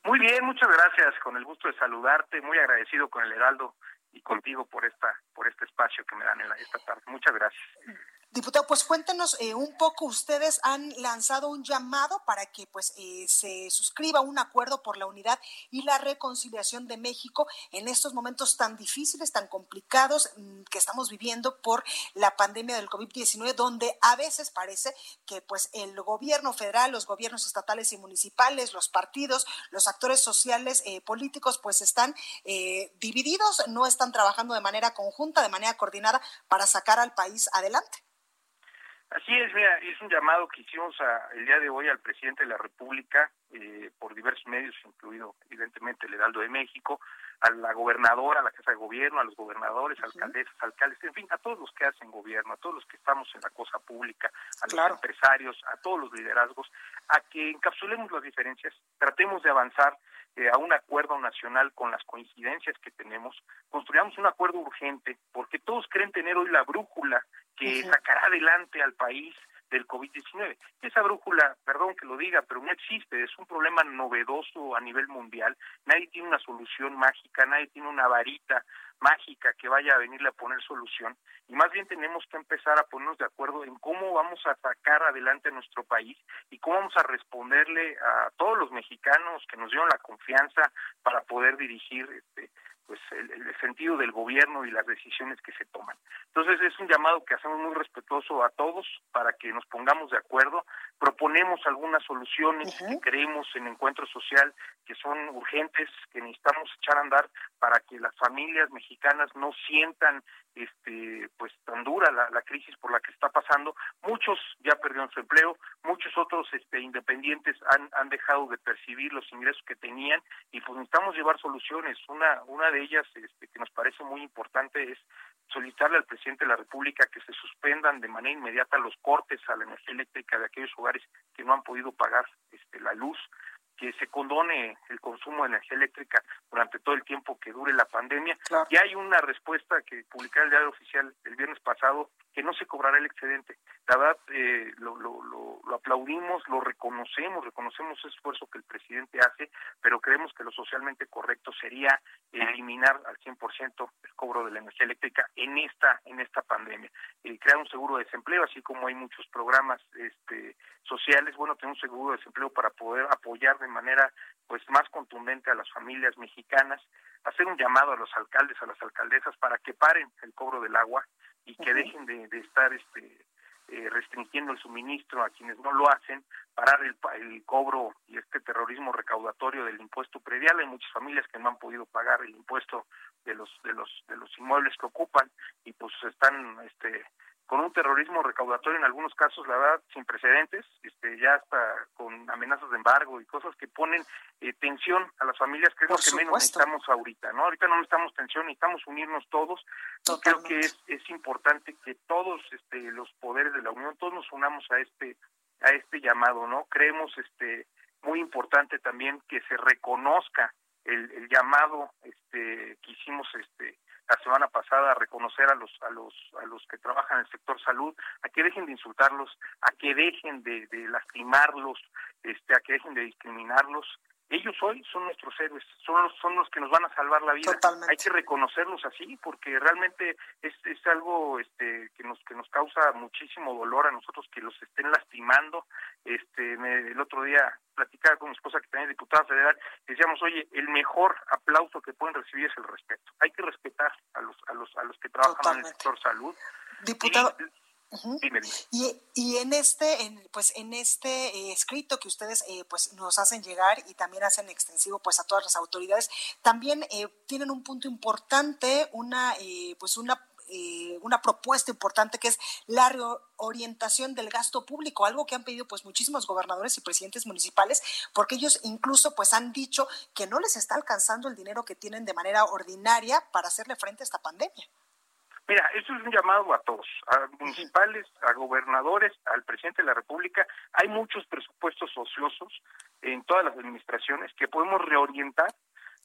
Muy bien, muchas gracias, con el gusto de saludarte, muy agradecido con el Heraldo y contigo por esta por este espacio que me dan en esta tarde. Muchas gracias. Diputado, pues cuéntenos eh, un poco, ustedes han lanzado un llamado para que pues eh, se suscriba un acuerdo por la unidad y la reconciliación de México en estos momentos tan difíciles, tan complicados mm, que estamos viviendo por la pandemia del COVID-19, donde a veces parece que pues el gobierno federal, los gobiernos estatales y municipales, los partidos, los actores sociales, eh, políticos, pues están divididos, no están trabajando de manera conjunta, de manera coordinada para sacar al país adelante. Así es, mira, es un llamado que hicimos el día de hoy al presidente de la República eh, por diversos medios, incluido evidentemente el Heraldo de México, a la gobernadora, a la Casa de Gobierno, a los gobernadores, alcaldesas, alcaldes, en fin, a todos los que hacen gobierno, a todos los que estamos en la cosa pública, a los empresarios, a todos los liderazgos, a que encapsulemos las diferencias, tratemos de avanzar eh, a un acuerdo nacional con las coincidencias que tenemos, construyamos un acuerdo urgente, porque todos creen tener hoy la brújula que sacará adelante al país del COVID-19. Esa brújula, perdón que lo diga, pero no existe, es un problema novedoso a nivel mundial. Nadie tiene una solución mágica, nadie tiene una varita mágica que vaya a venirle a poner solución. Y más bien tenemos que empezar a ponernos de acuerdo en cómo vamos a sacar adelante a nuestro país y cómo vamos a responderle a todos los mexicanos que nos dieron la confianza para poder dirigir este, pues el, sentido del gobierno y las decisiones que se toman. Entonces es un llamado que hacemos muy respetuoso a todos para que nos pongamos de acuerdo, proponemos algunas soluciones que creemos en encuentro social que son urgentes, que necesitamos echar a andar para que las familias mexicanas no sientan este pues tan dura la, la crisis por la que está pasando. Muchos ya perdieron su empleo, muchos otros este independientes han, han dejado de percibir los ingresos que tenían y pues necesitamos llevar soluciones. Una una de ellas este, que nos parece muy importante es solicitarle al presidente de la República que se suspendan de manera inmediata los cortes a la energía eléctrica de aquellos hogares que no han podido pagar este, la luz, que se condone el consumo de energía eléctrica durante todo el tiempo que dure la pandemia. Y hay una respuesta que publicará el diario oficial el viernes pasado que no se cobrará el excedente. La verdad, eh, lo, lo, lo, lo, aplaudimos, lo reconocemos, reconocemos el esfuerzo que el presidente hace, pero creemos que lo socialmente correcto sería eliminar al 100% el cobro de la energía eléctrica en esta en esta pandemia. Eh, crear un seguro de desempleo, así como hay muchos programas este, sociales, bueno, tener un seguro de desempleo para poder apoyar de manera pues más contundente a las familias mexicanas, hacer un llamado a los alcaldes, a las alcaldesas para que paren el cobro del agua y que dejen de, de estar este eh, restringiendo el suministro a quienes no lo hacen, parar el, el cobro y este terrorismo recaudatorio del impuesto predial. Hay muchas familias que no han podido pagar el impuesto de los de los de los inmuebles que ocupan y pues están este con un terrorismo recaudatorio en algunos casos, la verdad, sin precedentes, este, ya hasta con amenazas de embargo y cosas que ponen eh, tensión a las familias, que es lo que menos necesitamos ahorita, ¿no? Ahorita no necesitamos tensión, necesitamos unirnos todos. Y creo que es, es importante que todos este, los poderes de la Unión, todos nos unamos a este, a este llamado, ¿no? Creemos este, muy importante también que se reconozca el, el llamado este, que hicimos este, la semana pasada a reconocer a los a los a los que trabajan en el sector salud a que dejen de insultarlos a que dejen de, de lastimarlos este a que dejen de discriminarlos ellos hoy son nuestros héroes, son los, son los que nos van a salvar la vida. Hay que reconocerlos así porque realmente es, es algo este, que nos que nos causa muchísimo dolor a nosotros que los estén lastimando. Este, el otro día platicaba con mi esposa que también es diputada federal, decíamos, oye, el mejor aplauso que pueden recibir es el respeto. Hay que respetar a los a los a los que trabajan en el sector salud. Diputado. Y, y en este, en, pues en este eh, escrito que ustedes eh, pues nos hacen llegar y también hacen extensivo pues a todas las autoridades, también eh, tienen un punto importante, una eh, pues una eh, una propuesta importante que es la reorientación del gasto público, algo que han pedido pues muchísimos gobernadores y presidentes municipales, porque ellos incluso pues han dicho que no les está alcanzando el dinero que tienen de manera ordinaria para hacerle frente a esta pandemia. Mira, eso es un llamado a todos, a municipales, a gobernadores, al presidente de la República. Hay muchos presupuestos ociosos en todas las administraciones que podemos reorientar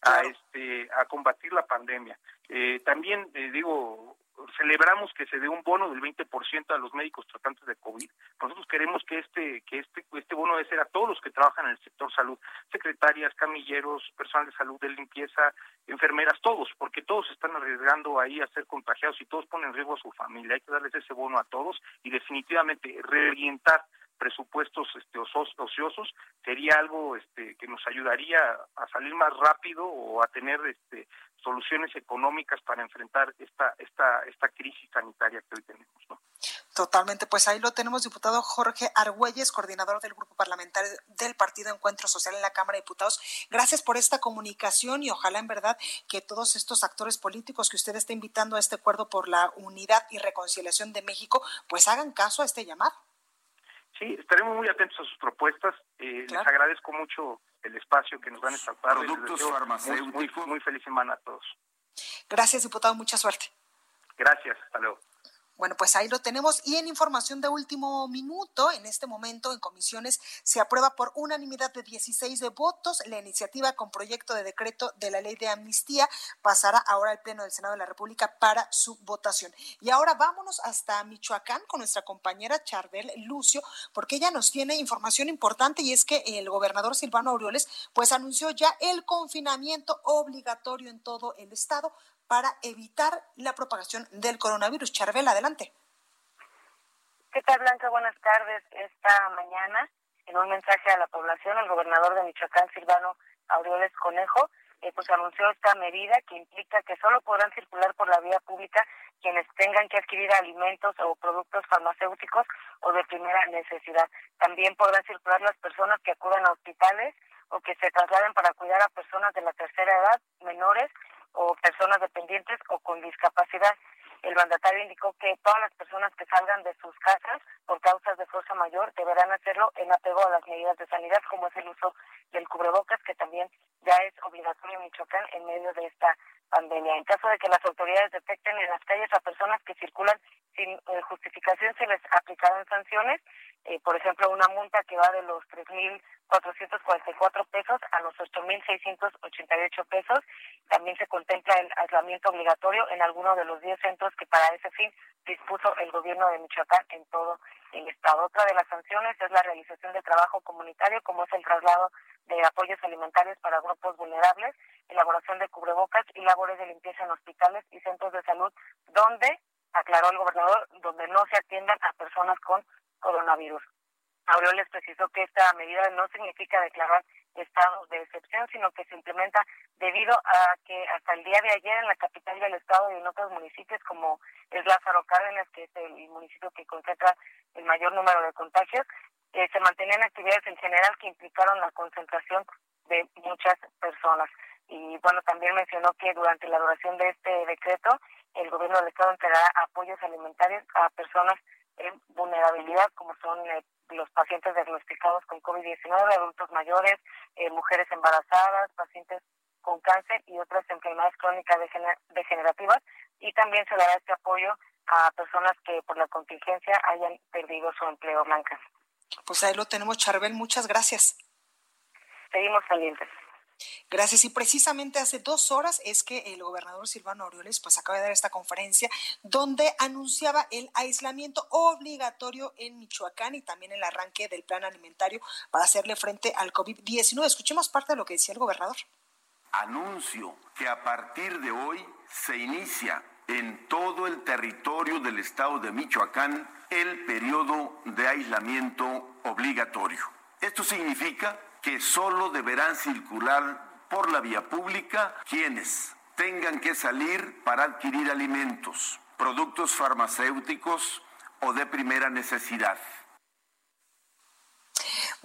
a este a combatir la pandemia. Eh, también eh, digo celebramos que se dé un bono del 20% a los médicos tratantes de COVID. Nosotros queremos que este que este este bono debe ser a todos los que trabajan en el sector salud, secretarias, camilleros, personal de salud, de limpieza, enfermeras, todos, porque todos están arriesgando ahí a ser contagiados y todos ponen en riesgo a su familia. Hay que darles ese bono a todos y definitivamente reorientar presupuestos este, ociosos sería algo este, que nos ayudaría a salir más rápido o a tener este, soluciones económicas para enfrentar esta esta esta crisis sanitaria que hoy tenemos, ¿no? Totalmente, pues ahí lo tenemos, diputado Jorge Argüelles, coordinador del grupo parlamentario del Partido Encuentro Social en la Cámara de Diputados. Gracias por esta comunicación y ojalá en verdad que todos estos actores políticos que usted está invitando a este acuerdo por la unidad y reconciliación de México, pues hagan caso a este llamado. Sí, estaremos muy atentos a sus propuestas. Eh, Les agradezco mucho el espacio que nos van a estar Productos farmacéuticos. Muy, muy, muy feliz semana a todos. Gracias, diputado. Mucha suerte. Gracias. Hasta luego. Bueno, pues ahí lo tenemos. Y en información de último minuto, en este momento en comisiones se aprueba por unanimidad de 16 de votos la iniciativa con proyecto de decreto de la ley de amnistía. Pasará ahora al Pleno del Senado de la República para su votación. Y ahora vámonos hasta Michoacán con nuestra compañera Charbel Lucio, porque ella nos tiene información importante y es que el gobernador Silvano Aureoles pues anunció ya el confinamiento obligatorio en todo el estado para evitar la propagación del coronavirus. Charbel, adelante. ¿Qué tal, Blanca? Buenas tardes. Esta mañana, en un mensaje a la población, el gobernador de Michoacán, Silvano Aureoles Conejo, eh, pues anunció esta medida que implica que solo podrán circular por la vía pública quienes tengan que adquirir alimentos o productos farmacéuticos o de primera necesidad. También podrán circular las personas que acudan a hospitales o que se trasladen para cuidar a personas de la tercera edad, menores o personas dependientes o con discapacidad. el mandatario indicó que todas las personas que salgan de sus casas por causas de fuerza mayor deberán hacerlo en apego a las medidas de sanidad, como es el uso del cubrebocas, que también ya es obligatorio en Michoacán en medio de esta pandemia. En caso de que las autoridades detecten en las calles a personas que circulan sin eh, justificación, se les aplicarán sanciones, eh, por ejemplo, una multa que va de los 3.444 pesos a los 8.688 pesos. También se contempla el aislamiento obligatorio en alguno de los 10 centros que para ese fin dispuso el gobierno de Michoacán en todo el estado. Otra de las sanciones es la realización de trabajo comunitario, como es el traslado de apoyos alimentarios para grupos vulnerables, elaboración de cubrebocas y labores de limpieza en hospitales y centros de salud, donde, aclaró el gobernador, donde no se atiendan a personas con coronavirus. Aureoles precisó que esta medida no significa declarar estados de excepción, sino que se implementa debido a que hasta el día de ayer en la capital del estado y en otros municipios como es Lázaro Cárdenas, que es el municipio que concentra el mayor número de contagios, eh, se mantenían actividades en general que implicaron la concentración de muchas personas. Y bueno, también mencionó que durante la duración de este decreto, el gobierno del Estado entregará apoyos alimentarios a personas en vulnerabilidad, como son eh, los pacientes diagnosticados con COVID-19, adultos mayores, eh, mujeres embarazadas, pacientes con cáncer y otras enfermedades crónicas degenerativas. Y también se dará este apoyo a personas que por la contingencia hayan perdido su empleo blanca. Pues ahí lo tenemos, Charbel. Muchas gracias. Seguimos pendientes. Gracias. Y precisamente hace dos horas es que el gobernador Silvano Aureoles pues acaba de dar esta conferencia donde anunciaba el aislamiento obligatorio en Michoacán y también el arranque del plan alimentario para hacerle frente al COVID-19. Escuchemos parte de lo que decía el gobernador. Anuncio que a partir de hoy se inicia en todo el territorio del estado de Michoacán el periodo de aislamiento obligatorio. Esto significa que solo deberán circular por la vía pública quienes tengan que salir para adquirir alimentos, productos farmacéuticos o de primera necesidad.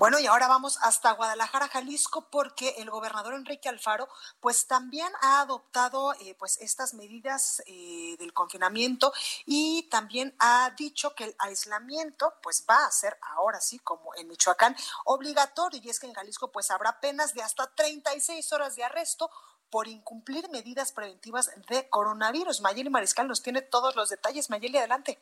Bueno, y ahora vamos hasta Guadalajara, Jalisco, porque el gobernador Enrique Alfaro, pues también ha adoptado eh, pues estas medidas eh, del confinamiento y también ha dicho que el aislamiento pues va a ser ahora sí, como en Michoacán, obligatorio. Y es que en Jalisco pues habrá penas de hasta 36 horas de arresto por incumplir medidas preventivas de coronavirus. Mayeli Mariscal nos tiene todos los detalles. Mayeli, adelante.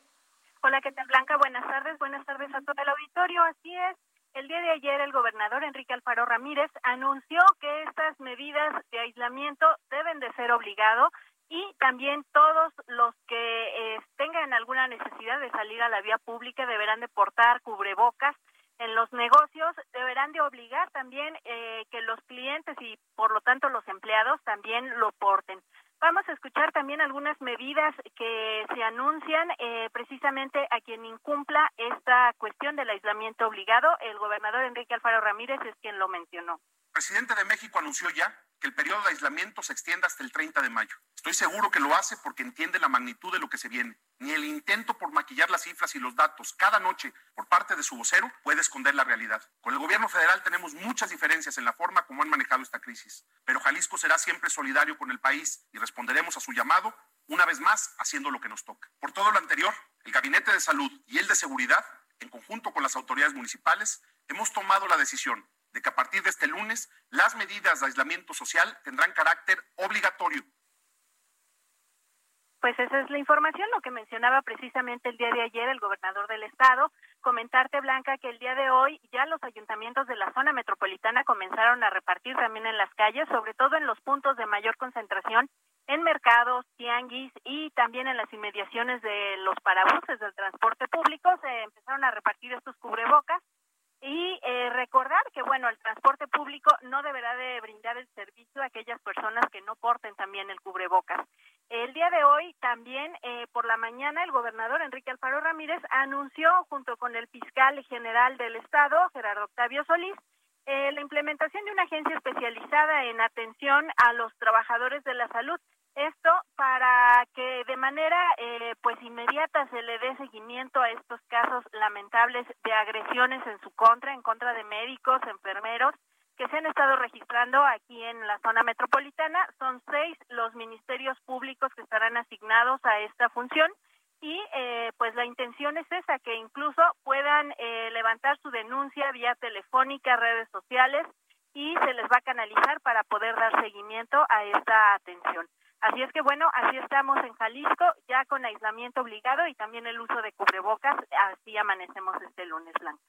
Hola, ¿qué tal, Blanca? Buenas tardes. Buenas tardes a todo el auditorio. Así es. El día de ayer el gobernador Enrique Alfaro Ramírez anunció que estas medidas de aislamiento deben de ser obligado y también todos los que eh, tengan alguna necesidad de salir a la vía pública deberán de portar cubrebocas. En los negocios deberán de obligar también eh, que los clientes y por lo tanto los empleados también lo porten. Vamos a escuchar también algunas medidas que se anuncian eh, precisamente a quien incumpla esta cuestión del aislamiento obligado. El gobernador Enrique Alfaro Ramírez es quien lo mencionó. El presidente de México anunció ya que el periodo de aislamiento se extienda hasta el 30 de mayo. Estoy seguro que lo hace porque entiende la magnitud de lo que se viene. Ni el intento por maquillar las cifras y los datos cada noche por parte de su vocero puede esconder la realidad. Con el gobierno federal tenemos muchas diferencias en la forma como han manejado esta crisis, pero Jalisco será siempre solidario con el país y responderemos a su llamado, una vez más, haciendo lo que nos toca. Por todo lo anterior, el Gabinete de Salud y el de Seguridad, en conjunto con las autoridades municipales, hemos tomado la decisión que a partir de este lunes las medidas de aislamiento social tendrán carácter obligatorio. Pues esa es la información, lo que mencionaba precisamente el día de ayer el gobernador del estado. Comentarte, Blanca, que el día de hoy ya los ayuntamientos de la zona metropolitana comenzaron a repartir también en las calles, sobre todo en los puntos de mayor concentración, en mercados, tianguis y también en las inmediaciones de los parabuses del transporte público. Se empezaron a repartir estos cubrebocas y eh, recordar que bueno el transporte público no deberá de brindar el servicio a aquellas personas que no porten también el cubrebocas. El día de hoy también eh, por la mañana el gobernador Enrique Alfaro Ramírez anunció junto con el fiscal general del estado Gerardo Octavio Solís eh, la implementación de una agencia especializada en atención a los trabajadores de la salud esto para que de manera eh, pues inmediata se le dé seguimiento a estos casos lamentables de agresiones en su contra, en contra de médicos, enfermeros, que se han estado registrando aquí en la zona metropolitana. Son seis los ministerios públicos que estarán asignados a esta función y eh, pues la intención es esa, que incluso puedan eh, levantar su denuncia vía telefónica, redes sociales y se les va a canalizar para poder dar seguimiento a esta atención. Así es que bueno, así estamos en Jalisco, ya con aislamiento obligado y también el uso de cubrebocas, así amanecemos este lunes blanco.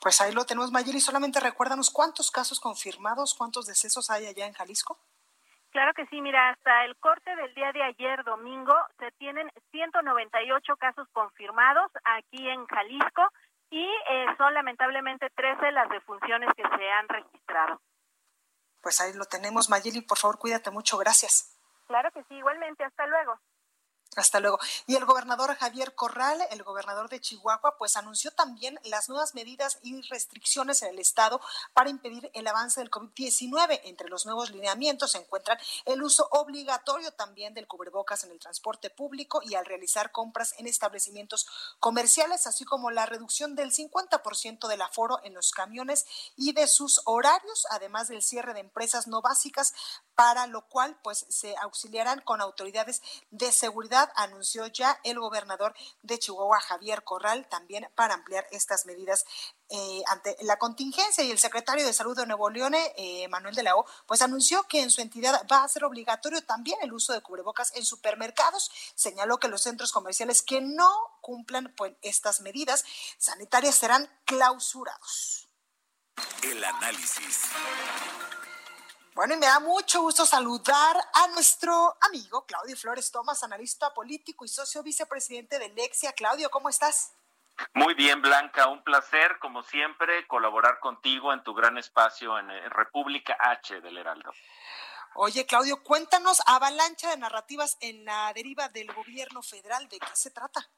Pues ahí lo tenemos, Mayeli. Solamente recuérdanos cuántos casos confirmados, cuántos decesos hay allá en Jalisco. Claro que sí, mira, hasta el corte del día de ayer, domingo, se tienen 198 casos confirmados aquí en Jalisco y eh, son lamentablemente 13 las defunciones que se han registrado. Pues ahí lo tenemos, Mayeli, por favor, cuídate mucho, gracias. Claro que sí, igualmente, hasta luego. Hasta luego. Y el gobernador Javier Corral, el gobernador de Chihuahua, pues anunció también las nuevas medidas y restricciones en el estado para impedir el avance del COVID-19. Entre los nuevos lineamientos se encuentran el uso obligatorio también del cubrebocas en el transporte público y al realizar compras en establecimientos comerciales, así como la reducción del 50% del aforo en los camiones y de sus horarios, además del cierre de empresas no básicas, para lo cual pues se auxiliarán con autoridades de seguridad anunció ya el gobernador de Chihuahua, Javier Corral, también para ampliar estas medidas eh, ante la contingencia y el secretario de Salud de Nuevo León, eh, Manuel de la O, pues anunció que en su entidad va a ser obligatorio también el uso de cubrebocas en supermercados. Señaló que los centros comerciales que no cumplan pues, estas medidas sanitarias serán clausurados. El análisis. Bueno, y me da mucho gusto saludar a nuestro amigo Claudio Flores Tomás, analista político y socio vicepresidente de Lexia. Claudio, ¿cómo estás? Muy bien, Blanca, un placer, como siempre, colaborar contigo en tu gran espacio en eh, República H del Heraldo. Oye, Claudio, cuéntanos, avalancha de narrativas en la deriva del gobierno federal, ¿de qué se trata?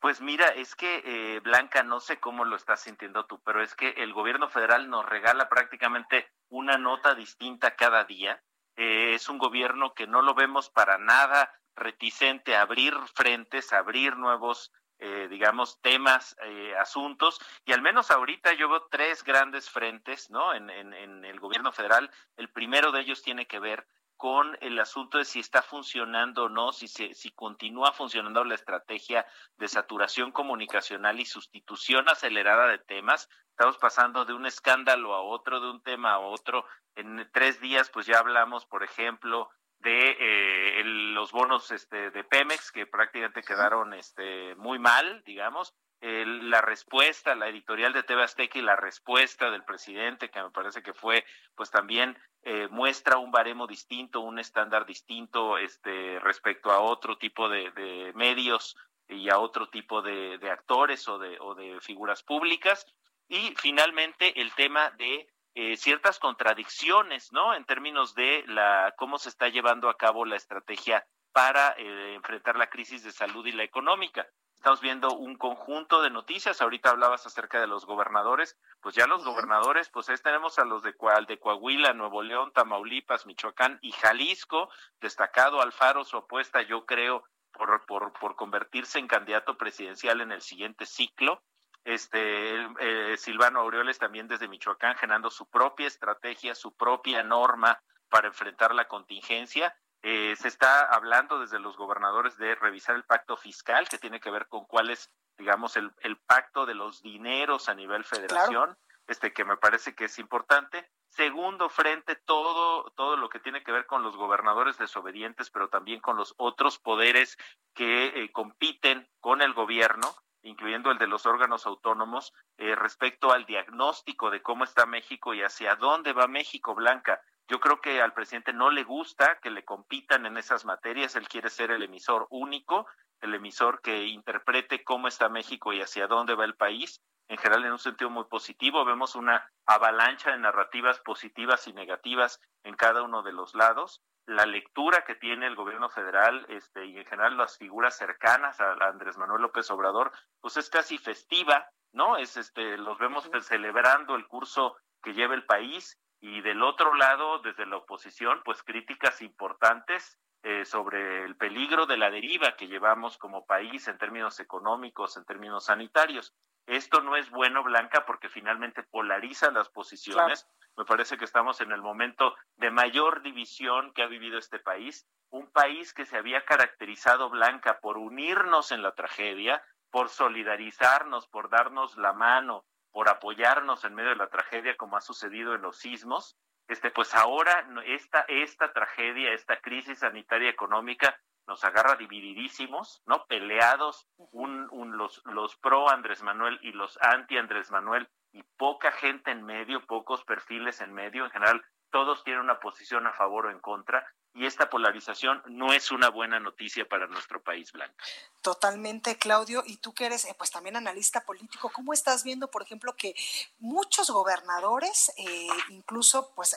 Pues mira, es que eh, Blanca, no sé cómo lo estás sintiendo tú, pero es que el gobierno federal nos regala prácticamente una nota distinta cada día. Eh, es un gobierno que no lo vemos para nada reticente a abrir frentes, a abrir nuevos, eh, digamos, temas, asuntos. Y al menos ahorita yo veo tres grandes frentes, ¿no? En, en el gobierno federal. El primero de ellos tiene que ver con el asunto de si está funcionando o no, si, se, si continúa funcionando la estrategia de saturación comunicacional y sustitución acelerada de temas. Estamos pasando de un escándalo a otro, de un tema a otro. En tres días, pues ya hablamos, por ejemplo, de eh, los bonos este, de Pemex, que prácticamente quedaron este, muy mal, digamos. La respuesta, la editorial de TV Azteca y la respuesta del presidente, que me parece que fue, pues también eh, muestra un baremo distinto, un estándar distinto este, respecto a otro tipo de, medios y a otro tipo de, actores o de, o de figuras públicas. Y finalmente el tema de eh, ciertas contradicciones, ¿no? En términos de la cómo se está llevando a cabo la estrategia para eh, enfrentar la crisis de salud y la económica. Estamos viendo un conjunto de noticias. Ahorita hablabas acerca de los gobernadores. Pues ya los gobernadores, pues tenemos a los de, de Coahuila, Nuevo León, Tamaulipas, Michoacán y Jalisco. Destacado Alfaro su apuesta, yo creo, por, por, por convertirse en candidato presidencial en el siguiente ciclo. Este eh, Silvano Aureoles también desde Michoacán generando su propia estrategia, su propia norma para enfrentar la contingencia eh, se está hablando desde los gobernadores de revisar el pacto fiscal, que tiene que ver con cuál es, digamos, el, pacto de los dineros a nivel federación, este que me parece que es importante. Segundo frente, todo, todo lo que tiene que ver con los gobernadores desobedientes, pero también con los otros poderes que eh, compiten con el gobierno, incluyendo el de los órganos autónomos, eh, respecto al diagnóstico de cómo está México y hacia dónde va México, Blanca. Yo creo que al presidente no le gusta que le compitan en esas materias, él quiere ser el emisor único, el emisor que interprete cómo está México y hacia dónde va el país. En general, en un sentido muy positivo, vemos una avalancha de narrativas positivas y negativas en cada uno de los lados. La lectura que tiene el gobierno federal este, y en general las figuras cercanas a, Andrés Manuel López Obrador, pues es casi festiva, ¿no? Es este, los vemos celebrando el curso que lleva el país y del otro lado, desde la oposición, pues críticas importantes eh, sobre el peligro de la deriva que llevamos como país en términos económicos, en términos sanitarios. Esto no es bueno, Blanca, porque finalmente polariza las posiciones, Me parece que estamos en el momento de mayor división que ha vivido este país, un país que se había caracterizado blanca por unirnos en la tragedia, por solidarizarnos, por darnos la mano, por apoyarnos en medio de la tragedia como ha sucedido en los sismos, este pues ahora esta esta tragedia, esta crisis sanitaria económica nos agarra divididísimos, ¿no? Peleados un, un, los, los pro Andrés Manuel y los anti Andrés Manuel y poca gente en medio, pocos perfiles en medio, en general todos tienen una posición a favor o en contra y esta polarización no es una buena noticia para nuestro país blanco. Totalmente, Claudio. Y tú que eres eh, pues también analista político, ¿cómo estás viendo, por ejemplo, que muchos gobernadores, eh, incluso pues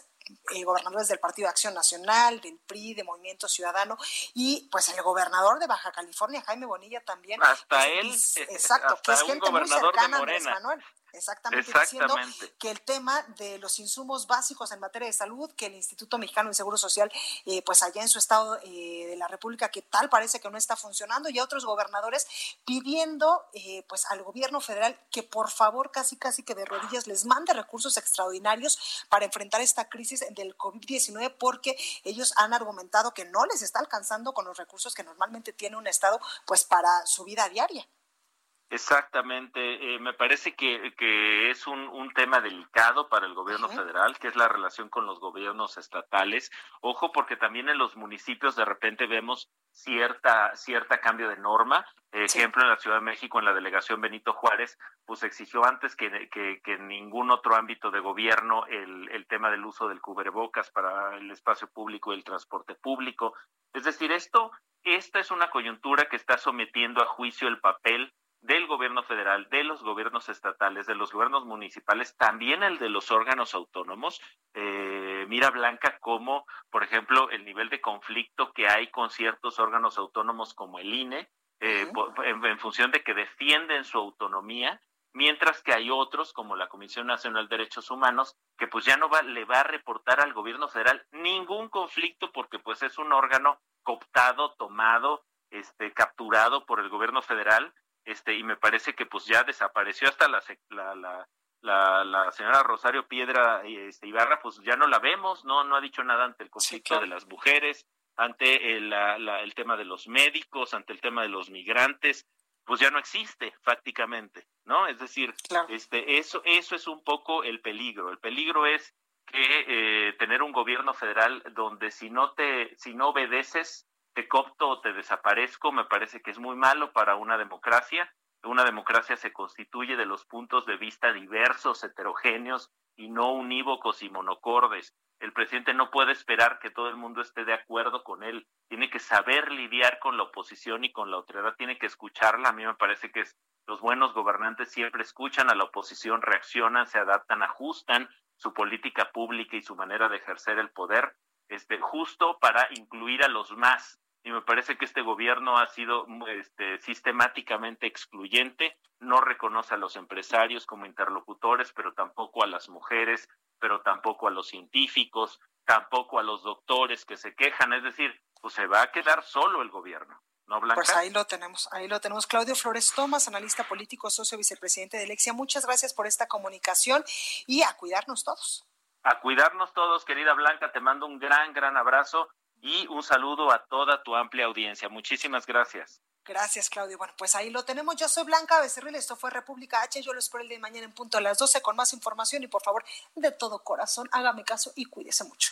eh, gobernadores del Partido de Acción Nacional, del PRI, de Movimiento Ciudadano, y pues el gobernador de Baja California, Jaime Bonilla, también. Hasta él, exacto, que es gente muy cercana a Andrés Manuel. Exactamente, diciendo que el tema de los insumos básicos en materia de salud, que el Instituto Mexicano de Seguro Social, eh, pues allá en su estado eh, de la República, que tal parece que no está funcionando, y a otros gobernadores pidiendo eh, pues al gobierno federal que por favor, casi casi que de rodillas, les mande recursos extraordinarios para enfrentar esta crisis del COVID-19, porque ellos han argumentado que no les está alcanzando con los recursos que normalmente tiene un estado pues para su vida diaria. Exactamente, eh, me parece que, que es un, un, tema delicado para el gobierno federal, que es la relación con los gobiernos estatales. Ojo, porque también en los municipios de repente vemos cierta, cierta cambio de norma. Ejemplo, en la Ciudad de México, en la delegación Benito Juárez, pues exigió antes que, que, que en ningún otro ámbito de gobierno el, el tema del uso del cubrebocas para el espacio público y el transporte público. Es decir, esto, esta es una coyuntura que está sometiendo a juicio el papel del gobierno federal, de los gobiernos estatales, de los gobiernos municipales, también el de los órganos autónomos. Eh, mira, Blanca, como, por ejemplo, el nivel de conflicto que hay con ciertos órganos autónomos como el INE, eh, en, en, función de que defienden su autonomía, mientras que hay otros, como la Comisión Nacional de Derechos Humanos, que pues ya no va, le va a reportar al gobierno federal ningún conflicto porque pues es un órgano cooptado, tomado, este, capturado por el gobierno federal este y me parece que pues ya desapareció hasta la la, la, la, señora Rosario Piedra este, Ibarra, pues ya no la vemos, no no ha dicho nada ante el conflicto de las mujeres, ante el, el tema de los médicos, ante el tema de los migrantes, pues ya no existe prácticamente, ¿no? Es decir, este eso eso es un poco el peligro. El peligro es que eh, tener un gobierno federal donde si no te si no obedeces te copto o te desaparezco, me parece que es muy malo para una democracia. Una democracia se constituye de los puntos de vista diversos, heterogéneos y no unívocos y monocordes. El presidente no puede esperar que todo el mundo esté de acuerdo con él. Tiene que saber lidiar con la oposición y con la autoridad. Tiene que escucharla. A mí me parece que los buenos gobernantes siempre escuchan a la oposición, reaccionan, se adaptan, ajustan su política pública y su manera de ejercer el poder este, justo para incluir a los más. Y me parece que este gobierno ha sido este, sistemáticamente excluyente, no reconoce a los empresarios como interlocutores, pero tampoco a las mujeres, pero tampoco a los científicos, tampoco a los doctores que se quejan. Es decir, pues se va a quedar solo el gobierno. ¿No? Pues ahí lo tenemos, ahí lo tenemos. Claudio Flores Tomás, analista político, socio vicepresidente de Lexia. Muchas gracias por esta comunicación y a cuidarnos todos a cuidarnos todos, querida Blanca, te mando un gran, gran abrazo y un saludo a toda tu amplia audiencia. Muchísimas gracias. Gracias, Claudio. Bueno, pues ahí lo tenemos. Yo soy Blanca Becerril, esto fue República H. Yo lo espero el día de mañana en punto a las 12 con más información y por favor, de todo corazón, hágame caso y cuídese mucho.